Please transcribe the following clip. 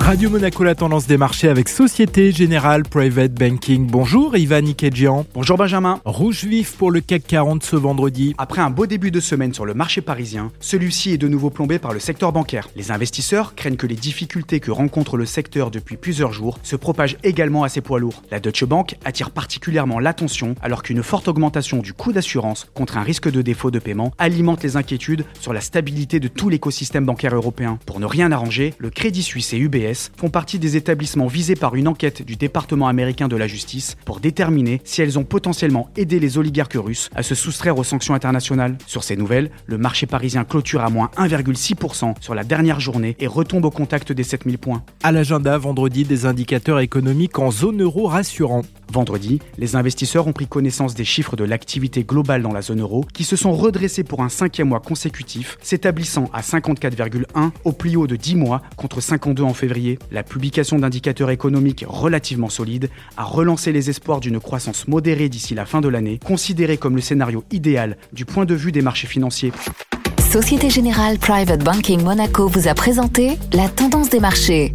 Radio Monaco, la tendance des marchés avec Société Générale Private Banking. Bonjour Ivan Ikedjian. Bonjour Benjamin. Rouge vif pour le CAC 40 ce vendredi. Après un beau début de semaine sur le marché parisien, celui-ci est de nouveau plombé par le secteur bancaire. Les investisseurs craignent que les difficultés que rencontre le secteur depuis plusieurs jours se propagent également à ses poids lourds. La Deutsche Bank attire particulièrement l'attention alors qu'une forte augmentation du coût d'assurance contre un risque de défaut de paiement alimente les inquiétudes sur la stabilité de tout l'écosystème bancaire européen. Pour ne rien arranger, le Crédit Suisse et UBS font partie des établissements visés par une enquête du département américain de la justice pour déterminer si elles ont potentiellement aidé les oligarques russes à se soustraire aux sanctions internationales. Sur ces nouvelles, le marché parisien clôture à moins 1,6% sur la dernière journée et retombe au contact des 7000 points. À l'agenda, vendredi, des indicateurs économiques en zone euro rassurants. Vendredi, les investisseurs ont pris connaissance des chiffres de l'activité globale dans la zone euro qui se sont redressés pour un cinquième mois consécutif, s'établissant à 54,1 au plus haut de 10 mois contre 52 en février. La publication d'indicateurs économiques relativement solides a relancé les espoirs d'une croissance modérée d'ici la fin de l'année, considérée comme le scénario idéal du point de vue des marchés financiers. Société Générale Private Banking Monaco vous a présenté la tendance des marchés.